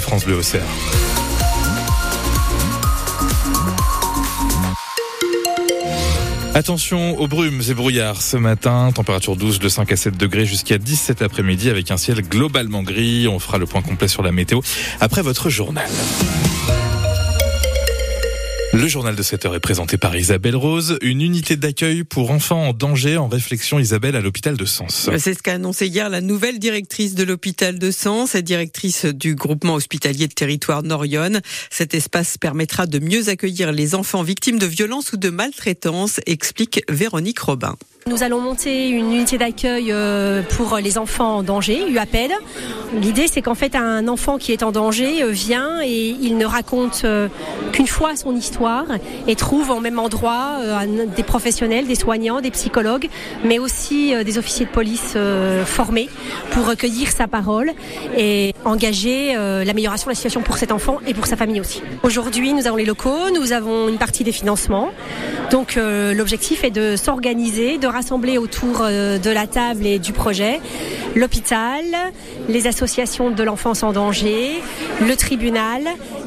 France Bleu. Attention aux brumes et brouillards ce matin. Température 12 de 5 à 7 degrés jusqu'à 17 après-midi avec un ciel globalement gris. On fera le point complet sur la météo après votre journal. Le journal de 7 heures est présenté par Isabelle Rose, une unité d'accueil pour enfants en danger en réflexion Isabelle à l'hôpital de Sens. C'est ce qu'a annoncé hier la nouvelle directrice de l'hôpital de Sens et directrice du groupement hospitalier de territoire Norion. Cet espace permettra de mieux accueillir les enfants victimes de violences ou de maltraitance, explique Véronique Robin. Nous allons monter une unité d'accueil euh, pour les enfants en danger, UAPED. L'idée, c'est qu'en fait, un enfant qui est en danger euh, vient et il ne raconte euh, qu'une fois son histoire et trouve au même endroit des professionnels, des soignants, des psychologues, mais aussi des officiers de police formés pour recueillir sa parole et engager l'amélioration de la situation pour cet enfant et pour sa famille aussi. Aujourd'hui, nous avons les locaux, nous avons une partie des financements. Donc, l'objectif est de s'organiser, de rassembler autour euh, de la table et du projet l'hôpital, les associations de l'enfance en danger, le tribunal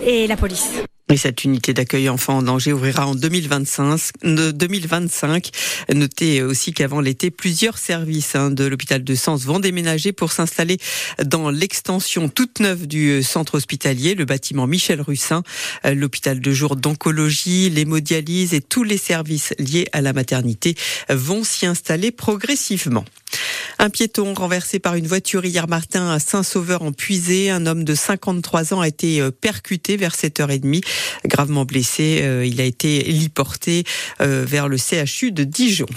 et la police. Et cette unité d'accueil enfants en danger ouvrira en 2025. 2025. Notez aussi qu'avant l'été, plusieurs services hein, de l'hôpital de Sens vont déménager pour s'installer dans l'extension toute neuve du centre hospitalier, le bâtiment Michel Russin, l'hôpital de jour d'oncologie, l'hémodialyse et tous les services liés à la maternité vont s'y installer progressivement. Un piéton renversé par une voiture hier matin à Saint-Sauveur en Puisée. Un homme de 53 ans a été euh, percuté vers 7h30. Gravement blessé, euh, il a été héliporté euh, vers le CHU de Dijon.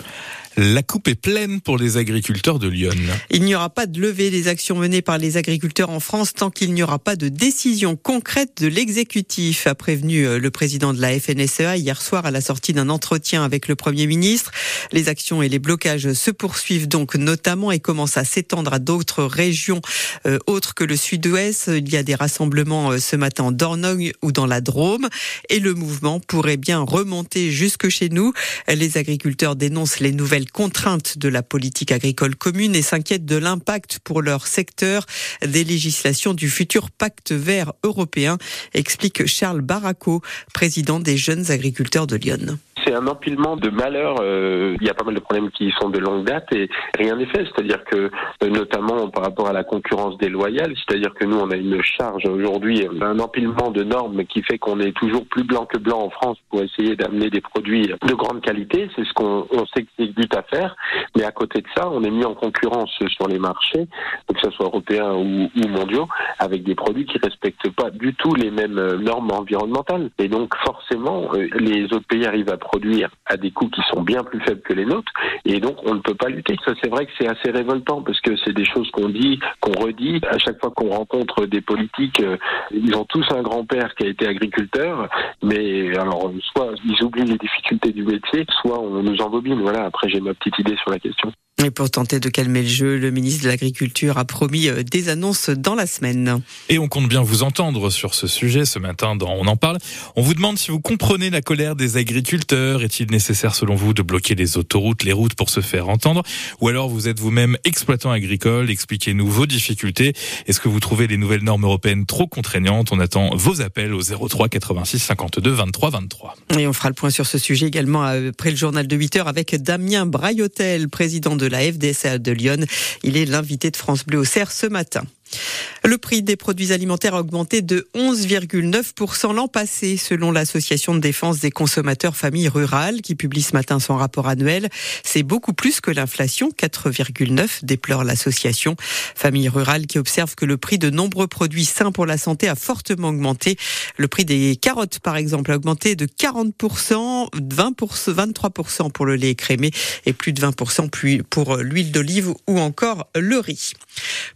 La coupe est pleine pour les agriculteurs de Lyon. Il n'y aura pas de levée des actions menées par les agriculteurs en France tant qu'il n'y aura pas de décision concrète de l'exécutif, a prévenu euh, le président de la FNSEA hier soir à la sortie d'un entretien avec le Premier ministre. Les actions et les blocages se poursuivent donc notamment et commencent à s'étendre à d'autres régions euh, autres que le sud-ouest. Il y a des rassemblements euh, ce matin en Dornogne ou dans la Drôme et le mouvement pourrait bien remonter jusque chez nous. Les agriculteurs dénoncent les nouvelles contraintes de la politique agricole commune et s'inquiètent de l'impact pour leur secteur des législations du futur pacte vert européen, explique Charles Baraco, président des jeunes agriculteurs de Lyon c'est un empilement de malheurs. Euh, il y a pas mal de problèmes qui sont de longue date et rien n'est fait. C'est-à-dire que, euh, notamment par rapport à la concurrence déloyale, c'est-à-dire que nous, on a une charge aujourd'hui, un empilement de normes qui fait qu'on est toujours plus blanc que blanc en France pour essayer d'amener des produits de grande qualité. C'est ce qu'on on s'exécute à faire. Mais à côté de ça, on est mis en concurrence sur les marchés, que ce soit européens ou, mondiaux, avec des produits qui respectent pas du tout les mêmes euh, normes environnementales. Et donc, forcément, les autres pays arrivent à produire à des coûts qui sont bien plus faibles que les nôtres, et donc on ne peut pas lutter. Ça, c'est vrai que c'est assez révoltant parce que c'est des choses qu'on dit, qu'on redit à chaque fois qu'on rencontre des politiques. Euh, ils ont tous un grand-père qui a été agriculteur, mais alors soit ils oublient les difficultés du métier, soit on nous embobine. Voilà. Après, j'ai ma petite idée sur la question. Et pour tenter de calmer le jeu, le ministre de l'Agriculture a promis euh, des annonces dans la semaine. Et on compte bien vous entendre sur ce sujet ce matin dans On en parle. On vous demande si vous comprenez la colère des agriculteurs. Est-il nécessaire selon vous de bloquer les autoroutes, les routes pour se faire entendre? Ou alors vous êtes vous-même exploitant agricole? Expliquez-nous vos difficultés. Est-ce que vous trouvez les nouvelles normes européennes trop contraignantes? On attend vos appels au 03 86 52 23 23. Et on fera le point sur ce sujet également après le journal de 8 heures avec Damien Braillotel, président de de la FDSA de Lyon. Il est l'invité de France Bleu au Cerf ce matin. Le prix des produits alimentaires a augmenté de 11,9% l'an passé, selon l'Association de défense des consommateurs familles rurales, qui publie ce matin son rapport annuel. C'est beaucoup plus que l'inflation, 4,9 déplore l'association. Familles rurales qui observe que le prix de nombreux produits sains pour la santé a fortement augmenté. Le prix des carottes, par exemple, a augmenté de 40%, 20%, 23% pour le lait écrémé et plus de 20% pour l'huile d'olive ou encore le riz.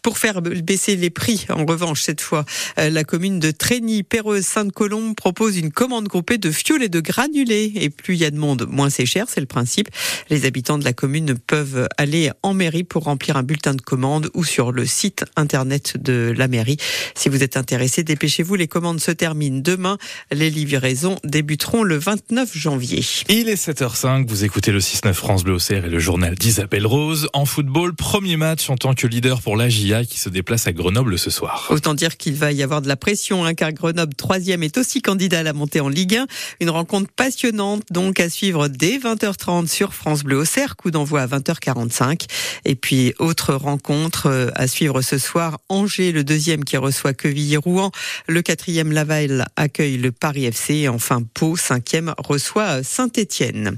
Pour faire baisser les prix. En revanche, cette fois, euh, la commune de Trény, Perreuse, Sainte-Colombe propose une commande groupée de fioul et de granulés. Et plus il y a de monde, moins c'est cher, c'est le principe. Les habitants de la commune peuvent aller en mairie pour remplir un bulletin de commande ou sur le site internet de la mairie. Si vous êtes intéressé, dépêchez-vous. Les commandes se terminent demain. Les livraisons débuteront le 29 janvier. Il est 7h05. Vous écoutez le 6-9 France Bleu et le journal d'Isabelle Rose. En football, premier match en tant que leader pour la qui se déplace à Grenoble ce soir. Autant dire qu'il va y avoir de la pression, hein, car Grenoble, troisième, est aussi candidat à la montée en Ligue 1. Une rencontre passionnante, donc, à suivre dès 20h30 sur France Bleu au Cerf, coup d'envoi à 20h45. Et puis, autre rencontre euh, à suivre ce soir, Angers, le deuxième qui reçoit Quevilly-Rouen. Le quatrième, Laval, accueille le Paris FC. Et enfin, Pau, cinquième, reçoit Saint-Étienne.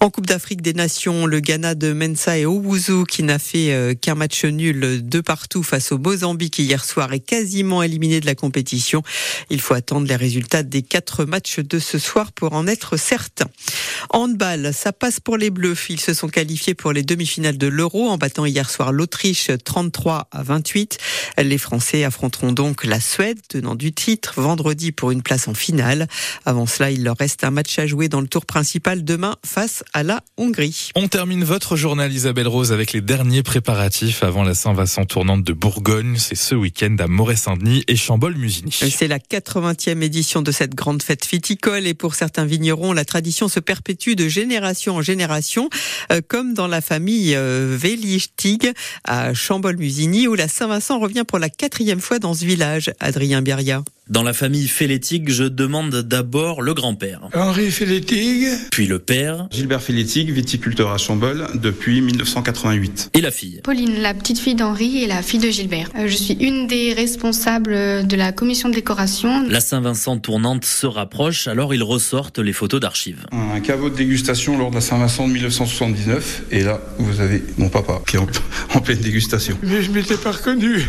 En Coupe d'Afrique des Nations, le Ghana de Mensa et Owuzu, qui n'a fait euh, qu'un match nul de partout face au Mozambique hier soir, est quasiment éliminé de la compétition. Il faut attendre les résultats des quatre matchs de ce soir pour en être certain. Handball, ça passe pour les Bleus. Ils se sont qualifiés pour les demi-finales de l'Euro en battant hier soir l'Autriche 33 à 28. Les Français affronteront donc la Suède, tenant du titre, vendredi pour une place en finale. Avant cela, il leur reste un match à jouer dans le tour principal demain face à la Hongrie. On termine votre journal Isabelle Rose avec les derniers préparatifs avant la Saint-Vincent tournante de Bourgogne. C'est ce week-end à Moret-Saint-Denis et Chambol-Musigny. C'est la 80e édition de cette grande fête viticole et pour certains vignerons, la tradition se perpétue de génération en génération, euh, comme dans la famille euh, Vélichtig à Chambol-Musigny où la Saint-Vincent revient pour la quatrième fois dans ce village. Adrien Biria. Dans la famille Félétig, je demande d'abord le grand-père. Henri Félétig. Puis le père. Gilbert Félétig, viticulteur à Chambol depuis 1988. Et la fille. Pauline, la petite fille d'Henri et la fille de Gilbert. Euh, je suis une des responsables de la commission de décoration. La Saint-Vincent tournante se rapproche, alors ils ressortent les photos d'archives. Un caveau de dégustation lors de la Saint-Vincent de 1979. Et là, vous avez mon papa qui est en, en pleine dégustation. Mais je m'étais pas reconnu.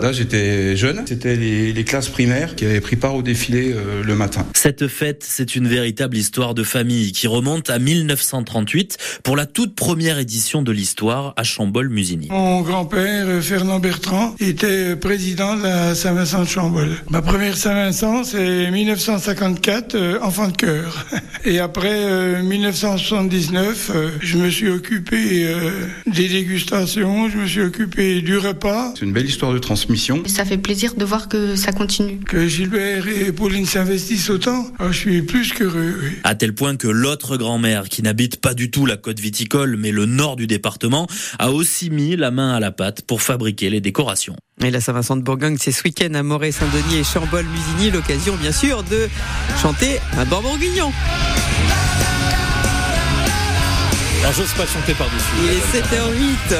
là, j'étais jeune. C'était les, les classes primaires qui avait pris part au défilé euh, le matin. Cette fête, c'est une véritable histoire de famille qui remonte à 1938 pour la toute première édition de l'histoire à Chambol-Musigny. Mon grand-père, Fernand Bertrand, était président de la Saint-Vincent de Chambol. Ma première Saint-Vincent, c'est 1954, euh, enfant de cœur. Et après euh, 1979, euh, je me suis occupé euh, des dégustations, je me suis occupé du repas. C'est une belle histoire de transmission. Ça fait plaisir de voir que ça continue. Que Gilbert et Pauline s'investissent autant, oh, je suis plus qu'heureux. Oui. À tel point que l'autre grand-mère, qui n'habite pas du tout la côte viticole, mais le nord du département, a aussi mis la main à la pâte pour fabriquer les décorations. Et la Saint-Vincent de Bourgogne, c'est ce week-end à Moret-Saint-Denis et Chambol-Musigny, l'occasion bien sûr de chanter un bon bourguignon. Alors j'ose pas chanter par-dessus. Il est 7h08.